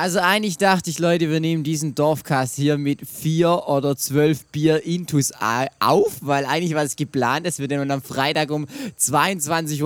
Also eigentlich dachte ich, Leute, wir nehmen diesen Dorfcast hier mit vier oder zwölf Bier Intus auf, weil eigentlich war es geplant, dass wir den am Freitag um 22.48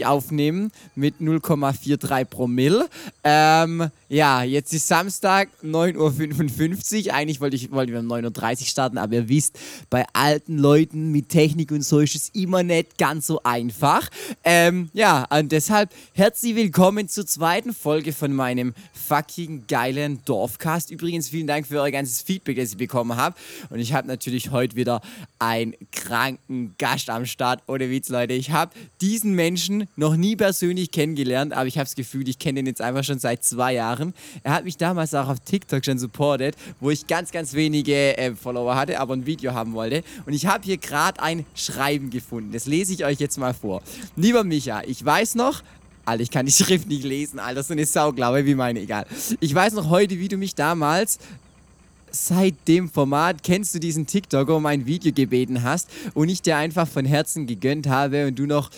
Uhr aufnehmen mit 0,43 Promille. Ähm, ja, jetzt ist Samstag, 9.55 Uhr. Eigentlich wollte ich, wollten wir um 9.30 Uhr starten, aber ihr wisst, bei alten Leuten mit Technik und so ist es immer nicht ganz so einfach. Ähm, ja, und deshalb herzlich willkommen zur zweiten Folge von meinem fucking geilen Dorfcast. Übrigens, vielen Dank für euer ganzes Feedback, das ich bekommen habe. Und ich habe natürlich heute wieder einen kranken Gast am Start. Ohne Witz, Leute. Ich habe diesen Menschen noch nie persönlich kennengelernt, aber ich habe das Gefühl, ich kenne ihn jetzt einfach schon seit zwei Jahren. Er hat mich damals auch auf TikTok schon supportet, wo ich ganz, ganz wenige äh, Follower hatte, aber ein Video haben wollte. Und ich habe hier gerade ein Schreiben gefunden. Das lese ich euch jetzt mal vor. Lieber Micha, ich weiß noch, Alter, ich kann die Schrift nicht lesen, Alter, so eine Sauglaube wie meine, egal. Ich weiß noch heute, wie du mich damals seit dem Format kennst du diesen TikToker um ein Video gebeten hast und ich dir einfach von Herzen gegönnt habe und du noch,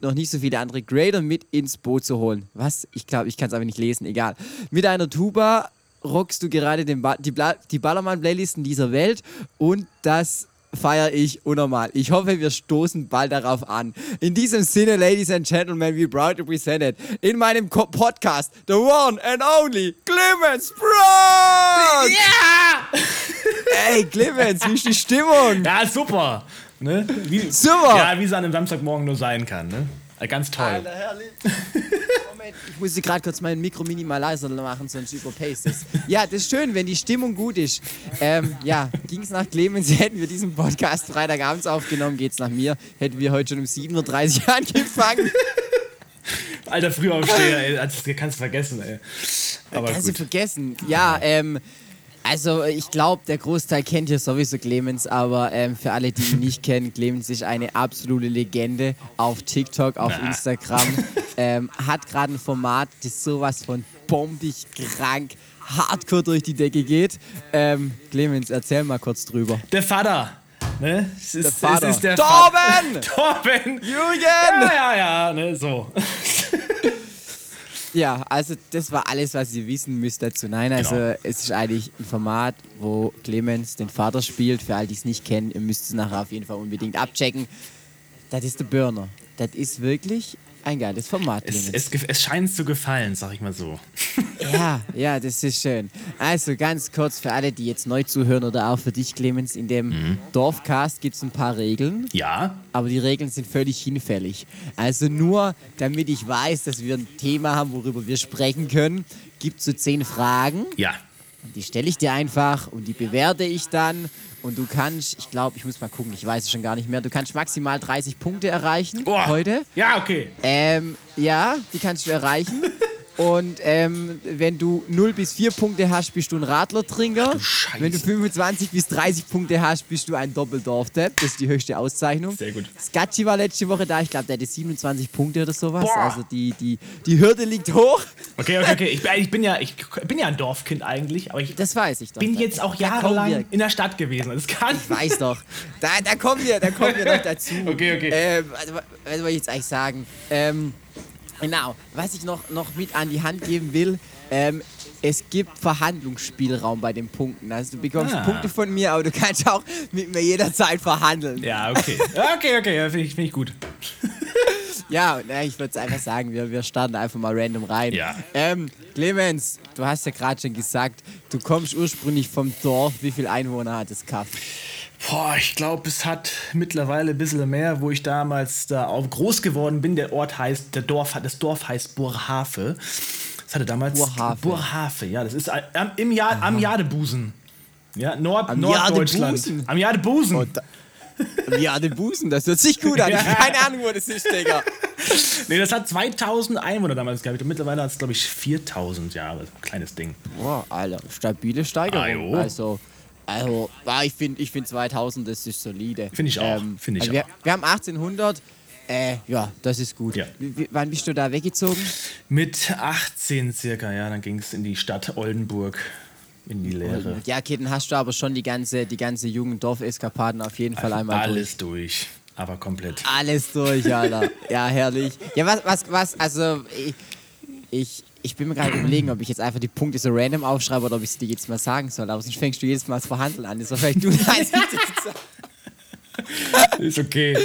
noch nicht so viele andere Grader mit ins Boot zu holen. Was? Ich glaube, ich kann es aber nicht lesen, egal. Mit einer Tuba rockst du gerade ba die, die Ballermann-Playlisten dieser Welt und das feiere ich unnormal. Ich hoffe, wir stoßen bald darauf an. In diesem Sinne, Ladies and Gentlemen, we proud to present it in meinem Co Podcast, the one and only Clemens Brown! Ja! Ey, Clemens, wie ist die Stimmung? Ja, super. Ne? Wie, super! Ja, wie es an einem Samstagmorgen nur sein kann. Ne? Ganz toll. Alter, herrlich. Ich muss gerade kurz mein Mikro minimal leiser machen, sonst überpaste es. Ja, das ist schön, wenn die Stimmung gut ist. Ähm, ja, ging es nach Clemens, hätten wir diesen Podcast Freitagabends aufgenommen, geht es nach mir, hätten wir heute schon um 7.30 Uhr angefangen. Alter, Frühaufsteher, ey, das kannst du vergessen, ey. Aber kannst gut. du vergessen. Ja, ähm, also ich glaube, der Großteil kennt hier sowieso Clemens, aber ähm, für alle, die ihn nicht kennen, Clemens ist eine absolute Legende auf TikTok, auf Na. Instagram. Ähm, hat gerade ein Format, das sowas von bombig krank hardcore durch die Decke geht. Ähm, Clemens, erzähl mal kurz drüber. Der Vater. Ne? Es ist, der Vater. Es ist der Torben! Torben! Jürgen! Ja, ja, ja, ne, so. Ja, also das war alles, was ihr wissen müsst dazu. Nein, also genau. es ist eigentlich ein Format, wo Clemens den Vater spielt. Für all die es nicht kennen, ihr müsst es nachher auf jeden Fall unbedingt abchecken. Das ist der Burner. Das ist wirklich ein geiles Format. Es, es, es scheint zu gefallen, sag ich mal so. Ja, ja, das ist schön. Also ganz kurz für alle, die jetzt neu zuhören oder auch für dich, Clemens, in dem mhm. Dorfcast gibt es ein paar Regeln. Ja. Aber die Regeln sind völlig hinfällig. Also nur, damit ich weiß, dass wir ein Thema haben, worüber wir sprechen können, gibt es so zehn Fragen. Ja. Die stelle ich dir einfach und die bewerte ich dann. Und du kannst, ich glaube, ich muss mal gucken, ich weiß es schon gar nicht mehr, du kannst maximal 30 Punkte erreichen oh. heute. Ja, okay. Ähm, ja, die kannst du erreichen. Und ähm, wenn du 0 bis 4 Punkte hast, bist du ein Radlertrinker. Ach, wenn du 25 bis 30 Punkte hast, bist du ein Doppeldorf-Depp. Das ist die höchste Auszeichnung. Sehr gut. Scatchi war letzte Woche da. Ich glaube, der hatte 27 Punkte oder sowas. Boah. Also die, die, die Hürde liegt hoch. Okay, okay, okay. Ich, ich, bin ja, ich bin ja ein Dorfkind eigentlich. Aber ich das weiß ich doch. bin jetzt auch jahrelang in der Stadt gewesen. Das kann ich weiß doch. Da, da kommen wir, da kommen wir noch dazu. Okay, okay. Ähm, also, was soll ich jetzt eigentlich sagen? Ähm, Genau, was ich noch, noch mit an die Hand geben will, ähm, es gibt Verhandlungsspielraum bei den Punkten. Also du bekommst ah. Punkte von mir, aber du kannst auch mit mir jederzeit verhandeln. Ja, okay. Okay, okay, ja, finde ich, find ich gut. ja, na, ich würde einfach sagen, wir, wir starten einfach mal random rein. Ja. Ähm, Clemens, du hast ja gerade schon gesagt, du kommst ursprünglich vom Dorf. Wie viele Einwohner hat das Kaff? Boah, ich glaube, es hat mittlerweile ein bisschen mehr, wo ich damals da auch groß geworden bin. Der Ort heißt, der Dorf, das Dorf heißt Burhafe. Das hatte damals Burhafe. Burhafe, ja, das ist am, im Jahr, am Jadebusen. Ja, Nord, am Norddeutschland. Jadebusen. Am Jadebusen. Oh, da, am Jadebusen, das hört sich gut an. Habe keine Ahnung, wo das ist, Digga. nee, das hat 2000 Einwohner damals gehabt. Und mittlerweile hat es, glaube ich, 4000 Jahre. Kleines Ding. Boah, Alter, stabile Steigerung. Ah, also, also, ich finde ich find 2000, das ist solide. Finde ich auch. Ähm, Find ich also wir, auch. wir haben 1800. Äh, ja, das ist gut. Ja. Wie, wann bist du da weggezogen? Mit 18 circa, ja. Dann ging es in die Stadt Oldenburg. In die Lehre. Ja, okay, dann hast du aber schon die ganze, die ganze jungen Dorfeskapaden auf jeden Fall einmal Alles durch. durch. Aber komplett. Alles durch, Alter. ja, herrlich. Ja, was, was, was, also. Ich, Ich, ich bin mir gerade überlegen, ob ich jetzt einfach die Punkte so random aufschreibe oder ob ich es dir jetzt mal sagen soll. Aber sonst fängst du jedes Mal das Verhandeln an. Das war vielleicht du. Nein, ist okay.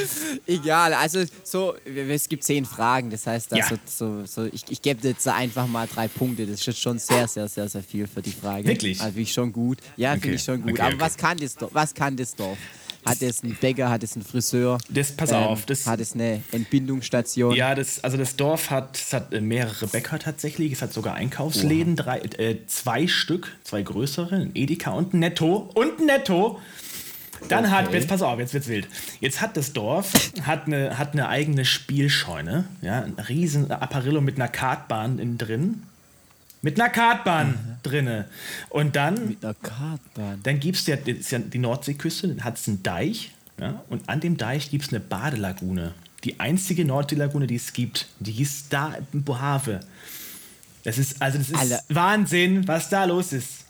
Egal, also so, es gibt zehn Fragen, das heißt, also, ja. so, so, ich, ich gebe jetzt einfach mal drei Punkte. Das ist schon sehr, sehr, sehr, sehr viel für die Frage. Wirklich? Also finde ich schon gut. Ja, okay. finde ich schon gut. Okay, Aber okay. was kann das Dorf? Was kann das Dorf? Hat es einen Bäcker, hat es einen Friseur? Das, pass ähm, auf. Das, hat es eine Entbindungsstation? Ja, das, also das Dorf hat, es hat äh, mehrere Bäcker tatsächlich. Es hat sogar Einkaufsläden, drei, äh, zwei Stück, zwei größere, ein Edeka und ein Netto. Und ein Netto. Dann okay. hat, jetzt pass auf, jetzt wird's wild. Jetzt hat das Dorf hat eine, hat eine eigene Spielscheune, ja, ein riesen Apparillo mit einer Kartbahn innen drin. Mit einer Kartbahn mhm. drinne. Und dann. Mit einer Kartbahn. Dann gibt es ja, ja die Nordseeküste, dann hat es einen Deich. Ja, und an dem Deich gibt es eine Badelagune. Die einzige Nordseelagune, die es gibt. Die ist da in Bohave. Das ist, also das ist Alle. Wahnsinn, was da los ist.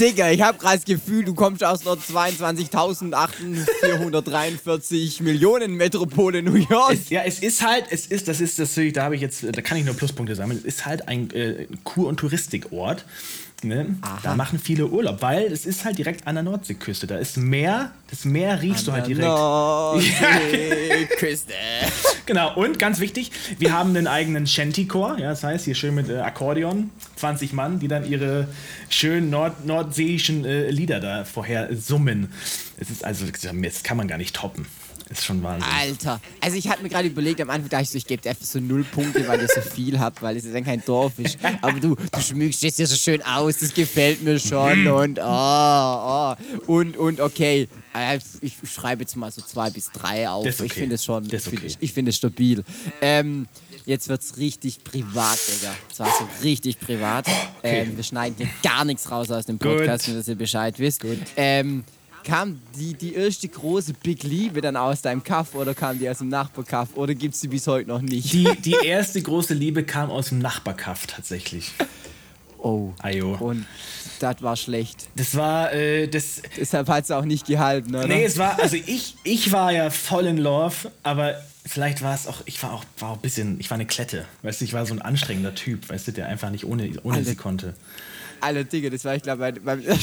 Digga, ich habe gerade das Gefühl, du kommst aus einer 22.443 Millionen Metropole New York. Es, ja, es ist halt, es ist, das ist das, da habe ich jetzt, da kann ich nur Pluspunkte sammeln. Es ist halt ein äh, Kur- und Touristikort. Ne? Da machen viele Urlaub, weil es ist halt direkt an der Nordseeküste. Da ist Meer, das Meer riechst an du halt direkt. Nordseeküste. genau, und ganz wichtig, wir haben einen eigenen Shanty-Chor, ja, das heißt hier schön mit äh, Akkordeon, 20 Mann, die dann ihre schönen Nord nordseeischen äh, Lieder da vorher summen. Es ist also, das kann man gar nicht toppen. Ist schon Wahnsinn. Alter. Also ich hatte mir gerade überlegt, am Anfang dachte ich so, ich gebe dir einfach so null Punkte, weil ihr so viel habt, weil es ja dann kein Dorf ist. Aber du, du schmückst es ja so schön aus, das gefällt mir schon. Mhm. und oh, oh. Und, und okay. Äh, ich schreibe jetzt mal so zwei bis drei auf. Okay. Ich finde es schon, okay. find ich, finde es stabil. Ähm, jetzt wird es richtig privat, Digga. Zwar so richtig privat. Okay. Ähm, wir schneiden hier gar nichts raus aus dem Podcast, nur dass ihr Bescheid wisst. Gut. Ähm, kam die, die erste große Big Liebe dann aus deinem Kaff oder kam die aus dem Nachbarkaff oder gibt es die bis heute noch nicht? Die, die erste große Liebe kam aus dem Nachbarkaff tatsächlich. Oh. Ajo. Und das war schlecht. Das war, äh, das. Deshalb hat es auch nicht gehalten, oder? Nee, es war, also ich, ich war ja voll in Love, aber vielleicht war es auch, ich war auch, war auch ein bisschen, ich war eine Klette. Weißt du, ich war so ein anstrengender Typ, weißt du, der einfach nicht ohne, ohne sie konnte. Alle Dinge, das war, ich glaube, beim, beim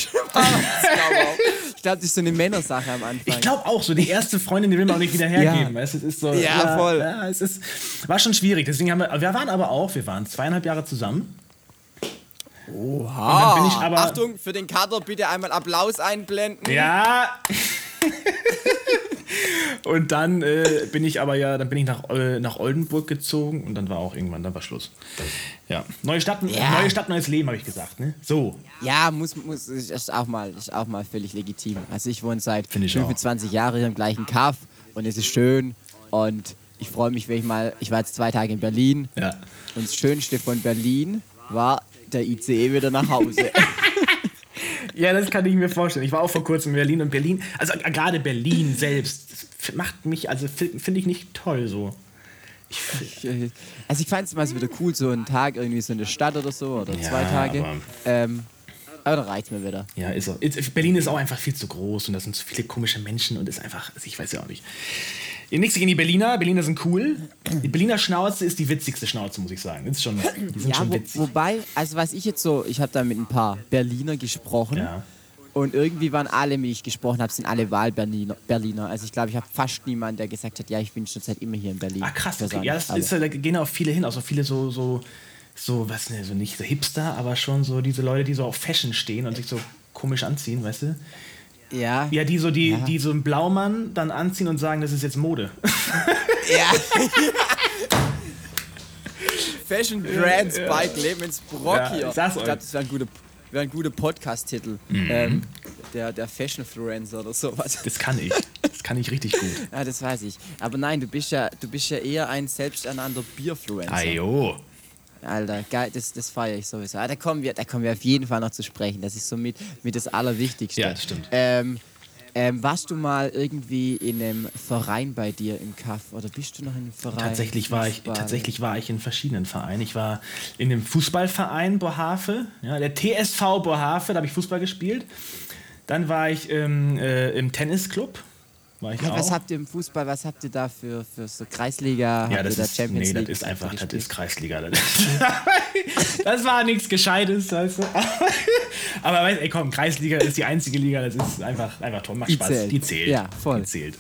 Ich glaube, das ist so eine Männersache am Anfang. Ich glaube auch, so die erste Freundin, die will man auch nicht wieder hergeben. Ja. Es ist so, ja, ja voll. Ja, es ist, war schon schwierig. Deswegen haben wir, wir waren aber auch, wir waren zweieinhalb Jahre zusammen. Oha. Aber, Achtung, für den Kader bitte einmal Applaus einblenden. Ja. und dann äh, bin ich aber ja, dann bin ich nach, äh, nach Oldenburg gezogen und dann war auch irgendwann, dann war Schluss. Ja. Neue Stadt, ja. neue Stadt, neues Leben, habe ich gesagt, ne? So. Ja, muss, muss, ist auch mal, ist auch mal völlig legitim. Also ich wohne seit 25 Jahren hier im gleichen Kaff und es ist schön und ich freue mich, wenn ich mal, ich war jetzt zwei Tage in Berlin ja. und das Schönste von Berlin war der ICE wieder nach Hause. Ja, das kann ich mir vorstellen. Ich war auch vor kurzem in Berlin und Berlin, also gerade Berlin selbst, macht mich, also finde ich nicht toll so. Ich, äh, also ich fand es mal so wieder cool, so einen Tag irgendwie so in der Stadt oder so oder ja, zwei Tage. Aber, ähm, aber dann reicht mir wieder. Ja, ist so. Berlin ist auch einfach viel zu groß und da sind so viele komische Menschen und ist einfach, also ich weiß ja auch nicht. Nichts gegen die Berliner. Berliner sind cool. Die Berliner Schnauze ist die witzigste Schnauze, muss ich sagen. ist schon, die sind ja, schon witzig. Wo, wobei, also was ich jetzt so, ich habe da mit ein paar Berliner gesprochen. Ja. Und irgendwie waren alle, mit ich gesprochen habe, sind alle Wahlberliner. Berliner. Also ich glaube, ich habe fast niemanden, der gesagt hat, ja, ich bin schon seit immer hier in Berlin. Ah, krass. Okay. Ja, das ist, da gehen auch viele hin. Also viele so, so, so, was ne, so nicht so Hipster, aber schon so diese Leute, die so auf Fashion stehen und sich so komisch anziehen, weißt du? Ja. Ja, die so, die, ja. die so einen Blaumann dann anziehen und sagen, das ist jetzt Mode. Ja. Fashion Brands ja. Bike Lebensbrock ja, hier. Ich, glaube, das wäre ein guter, wär ein guter Podcast-Titel. Mhm. Ähm, der, der Fashion-Fluencer oder sowas. Das kann ich. Das kann ich richtig gut. ja, das weiß ich. Aber nein, du bist ja, du bist ja eher ein selbsternannter Bierfluencer. Ajo. Alter, geil, das, das feiere ich sowieso. Ah, da, kommen wir, da kommen wir auf jeden Fall noch zu sprechen. Das ist somit mit das Allerwichtigste. Ja, das stimmt. Ähm, ähm, warst du mal irgendwie in einem Verein bei dir im Kaff oder bist du noch in einem Verein? Tatsächlich war ich, tatsächlich war ich in verschiedenen Vereinen. Ich war in dem Fußballverein Bohave, ja, der TSV Bohave, da habe ich Fußball gespielt. Dann war ich ähm, äh, im Tennisclub war ich Ja, auch. was habt ihr im Fußball, was habt ihr da für, für so Kreisliga? ja, das da ist, Champions nee, League? das ist einfach, das gespielt? ist Kreisliga. Das, das war nichts Gescheites, weißt du. Aber weißt, ey, komm, Kreisliga ist die einzige Liga, das ist einfach, einfach toll, macht Die Spaß. zählt. Die zählt. Ja, voll. Die zählt.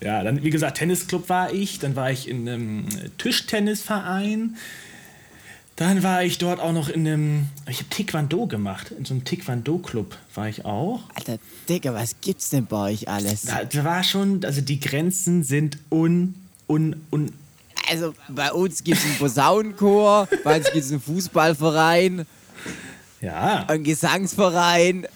Ja, dann, wie gesagt, Tennisclub war ich, dann war ich in einem Tischtennisverein. Dann war ich dort auch noch in einem, ich habe Taekwondo gemacht, in so einem Taekwondo-Club war ich auch. Alter, Digga, was gibt's denn bei euch alles? Da, da war schon, also die Grenzen sind un, un, un, Also bei uns gibt's einen Posaunenchor, bei uns gibt's einen Fußballverein, ja. einen Gesangsverein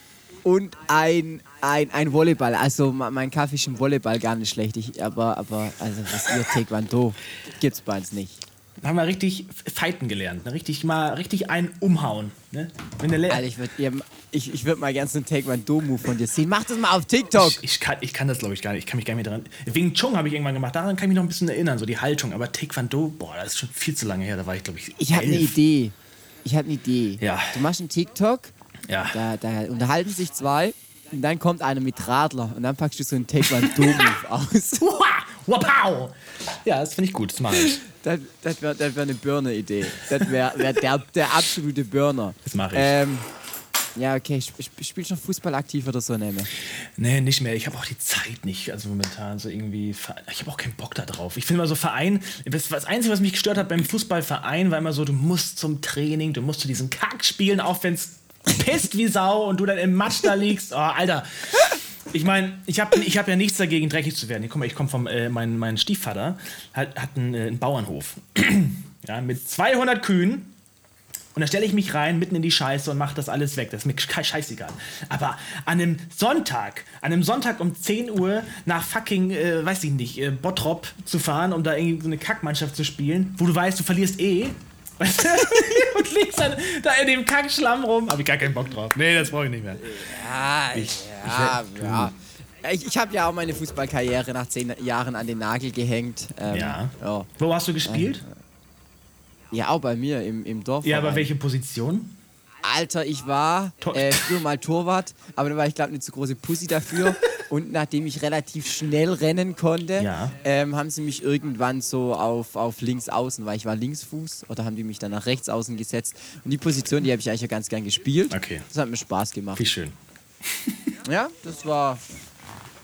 und ein, ein, ein Volleyball. Also me- mein Kaffee ist im Volleyball gar nicht schlecht, ich, aber, aber also was ihr Taekwondo gibt's bei uns nicht. Haben wir richtig fighten gelernt, ne? richtig mal richtig einen umhauen. Ne? Alter, ich würde ich, ich würd mal gerne so einen Taekwondo-Move von dir sehen. Mach das mal auf TikTok. ich, ich, kann, ich kann das glaube ich gar nicht, ich kann mich gar nicht mehr dran. Wing Chun habe ich irgendwann gemacht, daran kann ich mich noch ein bisschen erinnern, so die Haltung. Aber Taekwondo, boah, das ist schon viel zu lange her, da war ich glaube ich. Ich habe eine. Idee. Ich habe eine Idee. Ja. Du machst einen TikTok, Ja. da, da unterhalten sich zwei und dann kommt einer mit Radler und dann packst du so einen Taekwondo-Move aus. Wapow! Ja, das finde ich gut, das mache ich. Das, das wäre das wär eine Burner-Idee. Das wäre wär der, der absolute Burner. Das mach ich. Ähm, ja, okay. Sp sp spielst du noch Fußball aktiv oder so, Neme? Nee, nicht mehr. Ich habe auch die Zeit nicht. Also momentan so irgendwie. Ich habe auch keinen Bock da drauf. Ich finde mal so Verein. Das, das Einzige, was mich gestört hat beim Fußballverein, war immer so, du musst zum Training, du musst zu diesen Kack spielen, auch wenn es pisst wie Sau und du dann im Matsch da liegst. Oh, Alter. Ich meine, ich habe ich hab ja nichts dagegen, dreckig zu werden. Guck mal, ich komme vom, äh, mein, mein Stiefvater hat, hat einen, äh, einen Bauernhof. ja, mit 200 Kühen. Und da stelle ich mich rein, mitten in die Scheiße und mache das alles weg. Das ist mir sch- scheißegal. Aber an einem Sonntag, an einem Sonntag um 10 Uhr nach fucking, äh, weiß ich nicht, äh, Bottrop zu fahren, um da irgendwie so eine Kackmannschaft zu spielen, wo du weißt, du verlierst eh. Weißt du? und liegst dann da in dem Kackschlamm rum. Hab ich gar keinen Bock drauf. Nee, das brauche ich nicht mehr. Ja, ja, ja. Ich, ich habe ja auch meine Fußballkarriere nach zehn Jahren an den Nagel gehängt. Ähm, Ja. ja. Wo hast du gespielt? Ja, auch bei mir im, im Dorf. Ja, aber welche Position? Alter, ich war äh, früher mal Torwart, aber da war ich glaube eine zu große Pussy dafür. Und nachdem ich relativ schnell rennen konnte, Ja. ähm, haben sie mich irgendwann so auf, auf links außen, weil ich war Linksfuß, oder haben die mich dann nach rechts außen gesetzt. Und die Position, die habe ich eigentlich ja ganz gern gespielt. Okay. Das hat mir Spaß gemacht. Wie schön. Ja, das war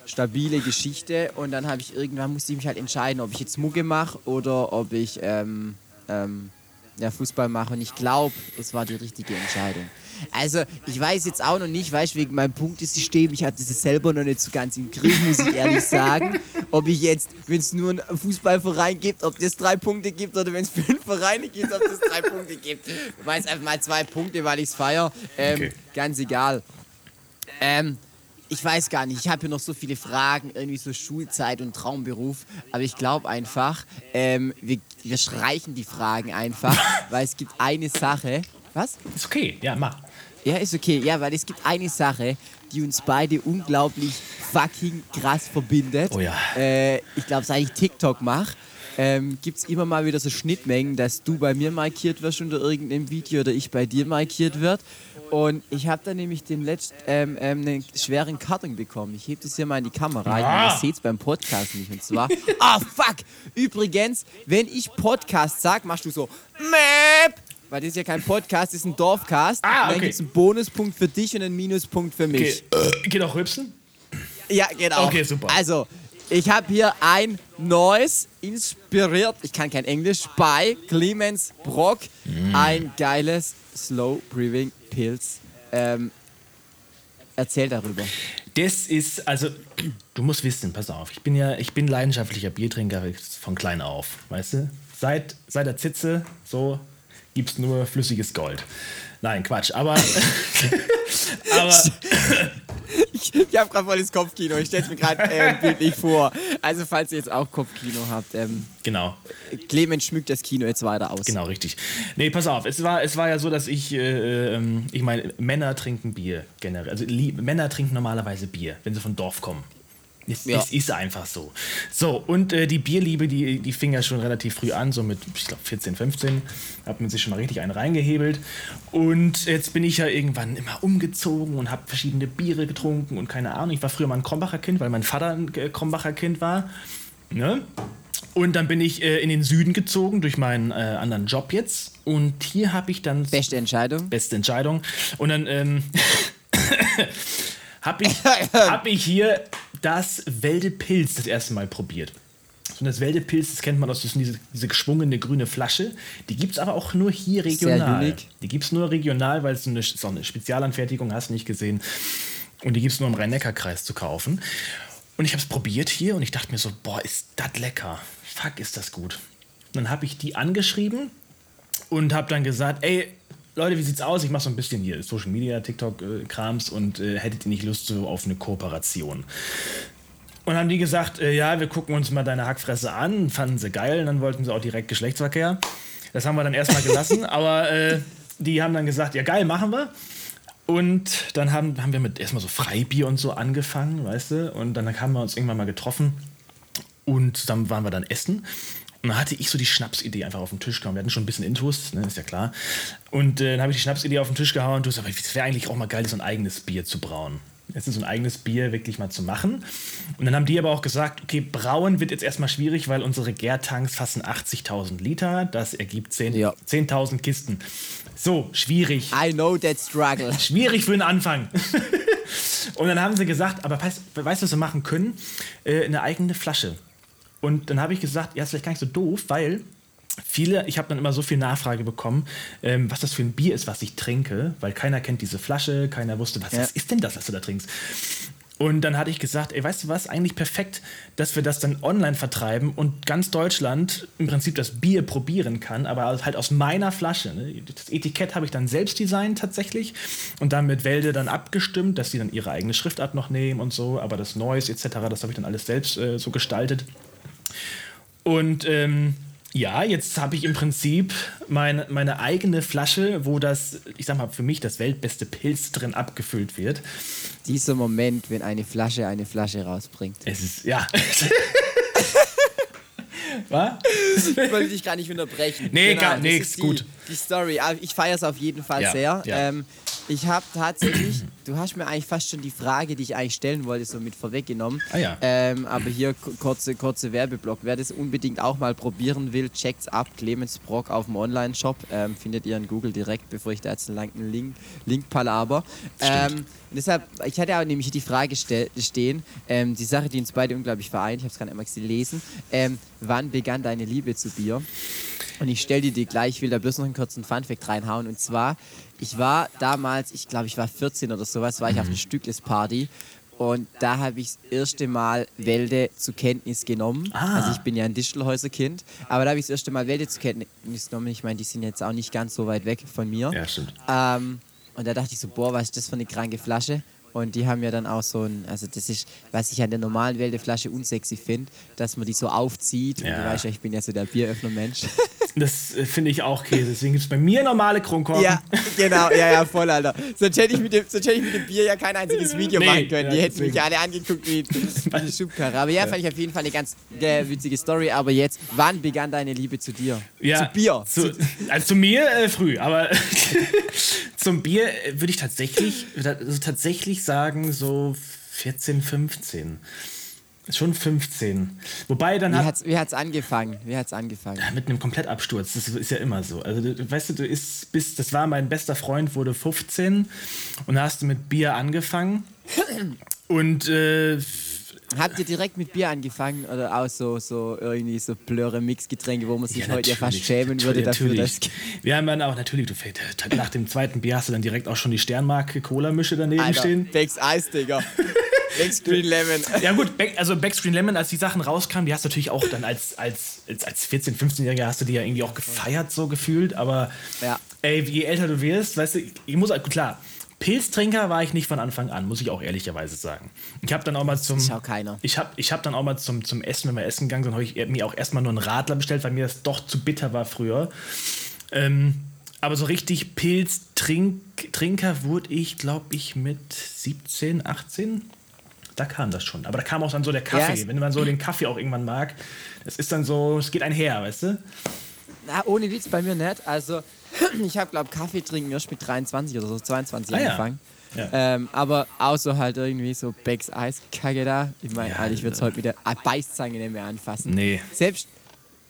stabile Geschichte. Und dann habe ich irgendwann musste ich mich halt entscheiden, ob ich jetzt Mucke mache oder ob ich ähm, ähm, ja, Fußball mache. Und ich glaube, es war die richtige Entscheidung. Also, ich weiß jetzt auch noch nicht, weißt wegen meinem Punktesystem, ich hatte es selber noch nicht so ganz im Griff, muss ich ehrlich sagen. Ob ich jetzt, wenn es nur einen Fußballverein gibt, ob das drei Punkte gibt oder wenn es fünf Vereine gibt, ob das drei Punkte gibt. Ich weiß einfach mal zwei Punkte, weil ich es feiere. Ähm, Okay. Ganz egal. Ähm, ich weiß gar nicht, ich habe hier noch so viele Fragen, irgendwie so Schulzeit und Traumberuf, aber ich glaube einfach, ähm, wir, wir streichen die Fragen einfach, weil es gibt eine Sache. Was? Ist okay, ja, mach. Ja, ist okay. Ja, weil es gibt eine Sache, die uns beide unglaublich fucking krass verbindet. Oh ja. Äh, ich glaube, seit ich TikTok mache, ähm, gibt es immer mal wieder so Schnittmengen, dass du bei mir markiert wirst unter irgendeinem Video oder ich bei dir markiert wird. Und ich habe da nämlich dem letzt ähm, ähm, einen schweren Karton bekommen. Ich heb das hier mal in die Kamera. Ah. Ihr seht es beim Podcast nicht. Und zwar, ah fuck! Übrigens, wenn ich Podcast sag, machst du so, Mäp! Weil das ist ja kein Podcast, das ist ein Dorfcast. Ah, Und dann okay. gibt es einen Bonuspunkt für dich und einen Minuspunkt für mich. Okay. Äh, geht auch rübsen? Ja, genau. Okay, super. Also, ich habe hier ein neues, inspiriert, ich kann kein Englisch, bei Clemens Brock. Mm. Ein geiles Slow Breathing Pilz. Ähm, erzähl darüber. Das ist, also, du musst wissen, pass auf, ich bin ja, ich bin leidenschaftlicher Biertrinker von klein auf, weißt du? Seit, seit der Zitze, so, gibt's nur flüssiges Gold. Nein, Quatsch, aber, aber, Ich, ich habe gerade voll das Kopfkino. Ich stelle es mir gerade äh, bildlich vor. Also, falls ihr jetzt auch Kopfkino habt, ähm, genau, Clemens schmückt das Kino jetzt weiter aus. genau, richtig. Nee, pass auf, es war, es war ja so, dass ich, äh, ähm, ich meine, Männer trinken Bier generell. Also, Männer trinken normalerweise Bier, wenn sie von Dorf kommen. Es, ja. es ist einfach so. So, und äh, die Bierliebe, die, die fing ja schon relativ früh an, so mit, ich glaube, 14, 15. Hat man sich schon mal richtig einen reingehebelt. Und jetzt bin ich ja irgendwann immer umgezogen und habe verschiedene Biere getrunken und keine Ahnung. Ich war früher mal ein Krombacher Kind, weil mein Vater ein äh, Krombacher Kind war. Ne? Und dann bin ich äh, in den Süden gezogen durch meinen äh, anderen Job jetzt. Und hier habe ich dann. Beste Entscheidung. Beste Entscheidung. Und dann ähm, habe ich, hab ich hier das Welde Pilz das erste Mal probiert. Und das Welde Pilz, das kennt man aus diese, diese geschwungene grüne Flasche. Die gibt es aber auch nur hier regional. Sehr unique. Die gibt es nur regional, weil es so eine, so eine Spezialanfertigung hast, nicht gesehen. Und die gibt es nur im Rhein-Neckar-Kreis zu kaufen. Und ich habe es probiert hier und ich dachte mir so, boah, ist das lecker. Fuck, ist das gut. Und dann habe ich die angeschrieben und habe dann gesagt, ey, Leute, wie sieht's aus? Ich mache so ein bisschen hier Social Media, TikTok-Krams und äh, hättet ihr nicht Lust so auf eine Kooperation? Und haben die gesagt, äh, ja, wir gucken uns mal deine Hackfresse an, fanden sie geil, und dann wollten sie auch direkt Geschlechtsverkehr. Das haben wir dann erstmal gelassen, aber äh, die haben dann gesagt, ja geil, machen wir. Und dann haben, haben wir mit erstmal so Freibier und so angefangen, weißt du? Und dann haben wir uns irgendwann mal getroffen und dann waren wir dann essen. Und dann hatte ich so die Schnapsidee einfach auf den Tisch gehauen. Wir hatten schon ein bisschen Intus, ne, ist ja klar. Und äh, dann habe ich die Schnapsidee auf den Tisch gehauen und du sagst, es wäre eigentlich auch mal geil, so ein eigenes Bier zu brauen. Jetzt ist so ein eigenes Bier wirklich mal zu machen. Und dann haben die aber auch gesagt, okay, brauen wird jetzt erstmal schwierig, weil unsere Gärtanks fassen 80.000 Liter. Das ergibt 10.000 ja. 10 Kisten. So, schwierig. I know that struggle. Schwierig für den Anfang. und dann haben sie gesagt, aber weißt du, was sie machen können? Äh, eine eigene Flasche. Und dann habe ich gesagt, ja, ist vielleicht gar nicht so doof, weil viele, ich habe dann immer so viel Nachfrage bekommen, ähm, was das für ein Bier ist, was ich trinke, weil keiner kennt diese Flasche, keiner wusste, was, ja. was ist denn das, was du da trinkst. Und dann hatte ich gesagt, ey, weißt du was, eigentlich perfekt, dass wir das dann online vertreiben und ganz Deutschland im Prinzip das Bier probieren kann, aber halt aus meiner Flasche. Ne? Das Etikett habe ich dann selbst designt tatsächlich und dann mit Wälde dann abgestimmt, dass sie dann ihre eigene Schriftart noch nehmen und so, aber das Noise etc., das habe ich dann alles selbst äh, so gestaltet. Und ähm, ja, jetzt habe ich im Prinzip mein, meine eigene Flasche, wo das, ich sag mal, für mich das weltbeste Pilz drin abgefüllt wird. Dieser Moment, wenn eine Flasche eine Flasche rausbringt. Es ist, ja. Was? Ich wollte dich gar nicht unterbrechen. Nee, genau, gar nichts, gut. Die Story, ich feiere es auf jeden Fall ja, sehr. Ja. Ähm, ich habe tatsächlich, du hast mir eigentlich fast schon die Frage, die ich eigentlich stellen wollte, so mit vorweggenommen. Ah ja. Ähm, aber hier kurze, kurze Werbeblock. Wer das unbedingt auch mal probieren will, checkt's ab. Clemens Brock auf dem Online-Shop. Ähm, findet ihr in Google direkt, bevor ich da jetzt einen langen Link, Link palaber. Ähm, deshalb, ich hatte auch nämlich die Frage stehen, ähm, die Sache, die uns beide unglaublich vereint, ich habe es gerade einmal gelesen. Ähm, wann begann deine Liebe zu Bier? Und ich stelle dir die gleich, ich will da bloß noch einen kurzen Funfact reinhauen. Und zwar, ich war damals, ich glaube, ich war 14 oder sowas, war ich auf einer Stückles-Party. Und da habe ich das erste Mal Wälde zur Kenntnis genommen. Ah. Also ich bin ja ein Distelhäuser-Kind, aber da habe ich das erste Mal Wälde zur Kenntnis genommen. Ich meine, die sind jetzt auch nicht ganz so weit weg von mir. Ja, stimmt. Ähm, und da dachte ich so, boah, was ist das für eine kranke Flasche? Und die haben ja dann auch so ein, also das ist, was ich an der normalen Wälderflasche unsexy finde, dass man die so aufzieht. Ja. Und du weißt ja, ich bin ja so der Bieröffner-Mensch. Das äh, finde ich auch Käse. Deswegen gibt es bei mir normale Kronkorken. Ja, genau, ja, ja, voll, Alter. Sonst hätte ich mit dem, sonst hätte ich mit dem Bier ja kein einziges Video nee, machen können. Ja, die hätten mich ja alle angeguckt wie eine Schubkarre. Aber ja, fand ich auf jeden Fall eine ganz äh, witzige Story. Aber jetzt, wann begann deine Liebe zu dir? Ja, zu Bier? Zu, also zu mir äh, früh, aber zum Bier äh, würde ich tatsächlich, also tatsächlich sagen, so 14, 15. Schon 15. Wobei dann wie hat wie hat's angefangen? Wie hat's angefangen? Ja, mit einem Komplettabsturz. Das ist ja immer so. Also du, weißt du, du ist bis das war mein bester Freund wurde 15 und da hast du mit Bier angefangen und äh, Habt ihr direkt mit Bier angefangen oder auch so, so irgendwie so blöre Mixgetränke, wo man sich ja, heute ja fast schämen würde dafür, dass. Wir haben dann auch, natürlich, du nach dem zweiten Bier hast du dann direkt auch schon die Sternmarke Cola-Mische daneben Alter, stehen. Becks Eis, Digga. Backscreen Lemon. Ja gut, Back, also Backscreen Lemon, als die Sachen rauskamen, die hast du natürlich auch dann als, als, als 14-, 15-Jähriger hast du die ja irgendwie auch gefeiert, so gefühlt. Aber ja. ey, je älter du wirst, weißt du, ich muss, klar, Pilztrinker war ich nicht von Anfang an, muss ich auch ehrlicherweise sagen. Ich habe dann auch mal zum. Schau keiner. Ich habe ich hab dann auch mal zum, zum Essen, wenn wir essen gegangen sind, habe ich mir auch erstmal nur einen Radler bestellt, weil mir das doch zu bitter war früher. Ähm, aber so richtig Pilztrinker wurde ich, glaube ich, mit 17, 18. da kam das schon. Aber da kam auch dann so der Kaffee. Ja, Wenn man so den Kaffee auch irgendwann mag, das ist dann so, es geht einher, weißt du? Na, ohne Witz bei mir nicht. Also, ich habe, glaube Kaffee trinken erst mit 23 oder so, 22 ah, angefangen. Ja. Ja. Ähm, aber außer halt irgendwie so Becks Eiskacke da. Ich meine, ja, ich würde es heute mit der Beißzange nicht mehr anfassen. Nee. Selbst,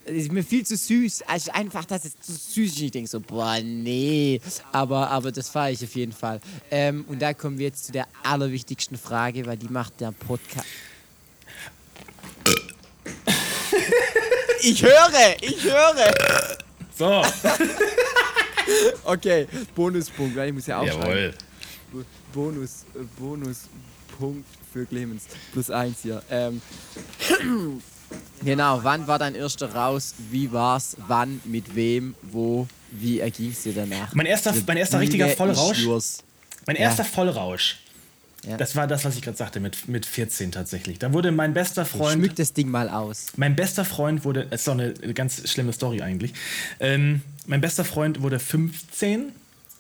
ist mir viel zu süß. Also einfach, dass es zu süß ist. Ich denke so, boah, nee. Aber, aber das fahre ich auf jeden Fall. Ähm, und da kommen wir jetzt zu der allerwichtigsten Frage, weil die macht der Podcast. ich höre, ich höre. So. okay, Bonuspunkt, weil ich muss ja auch Jawohl. Bonus, äh, Bonuspunkt für Clemens. Plus eins hier. Ähm, Genau, wann war dein erster raus? Wie war's? Wann? Mit wem? Wo? Wie erging es dir danach? Mein erster, mein erster richtiger Vollrausch. Mein erster ja. Vollrausch. Ja. Das war das, was ich gerade sagte, mit, mit 14 tatsächlich. Da wurde mein bester Freund. Schmück das Ding mal aus. Mein bester Freund wurde. Das ist doch eine ganz schlimme Story eigentlich. Ähm, mein bester Freund wurde 15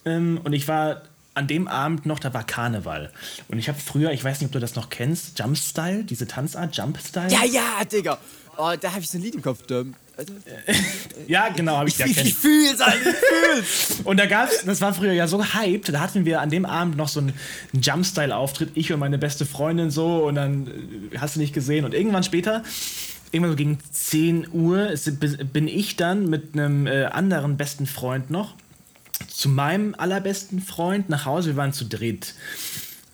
ähm, und ich war an dem Abend noch, da war Karneval. Und ich habe früher, ich weiß nicht, ob du das noch kennst, Jumpstyle, diese Tanzart, Jumpstyle. Ja, ja, Digga. Oh, da habe ich so ein Lied im Kopf. ja, genau, habe ich, ich ja Ich fühl's, Alter, ich fühl's. und da gab's, das war früher ja so hyped, da hatten wir an dem Abend noch so einen, einen Jumpstyle-Auftritt, ich und meine beste Freundin so, und dann äh, hast du nicht gesehen. Und irgendwann später irgendwann so gegen 10 Uhr bin ich dann mit einem äh, anderen besten Freund noch zu meinem allerbesten Freund nach Hause. Wir waren zu dritt.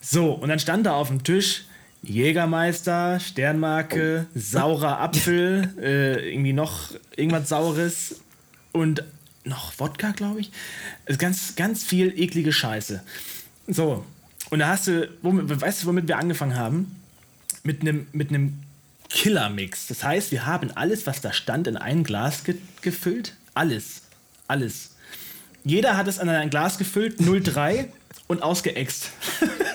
So, und dann stand da auf dem Tisch Jägermeister, Sternmarke, saurer Apfel, äh, irgendwie noch irgendwas Saures und noch Wodka, glaube ich. Also ganz, ganz viel eklige Scheiße. So, und da hast du, womit, weißt du, womit wir angefangen haben? Mit einem mit Killer-Mix. Das heißt, wir haben alles, was da stand, in ein Glas ge gefüllt. Alles. Alles. Jeder hat es an ein Glas gefüllt, 0,3 und ausgeext.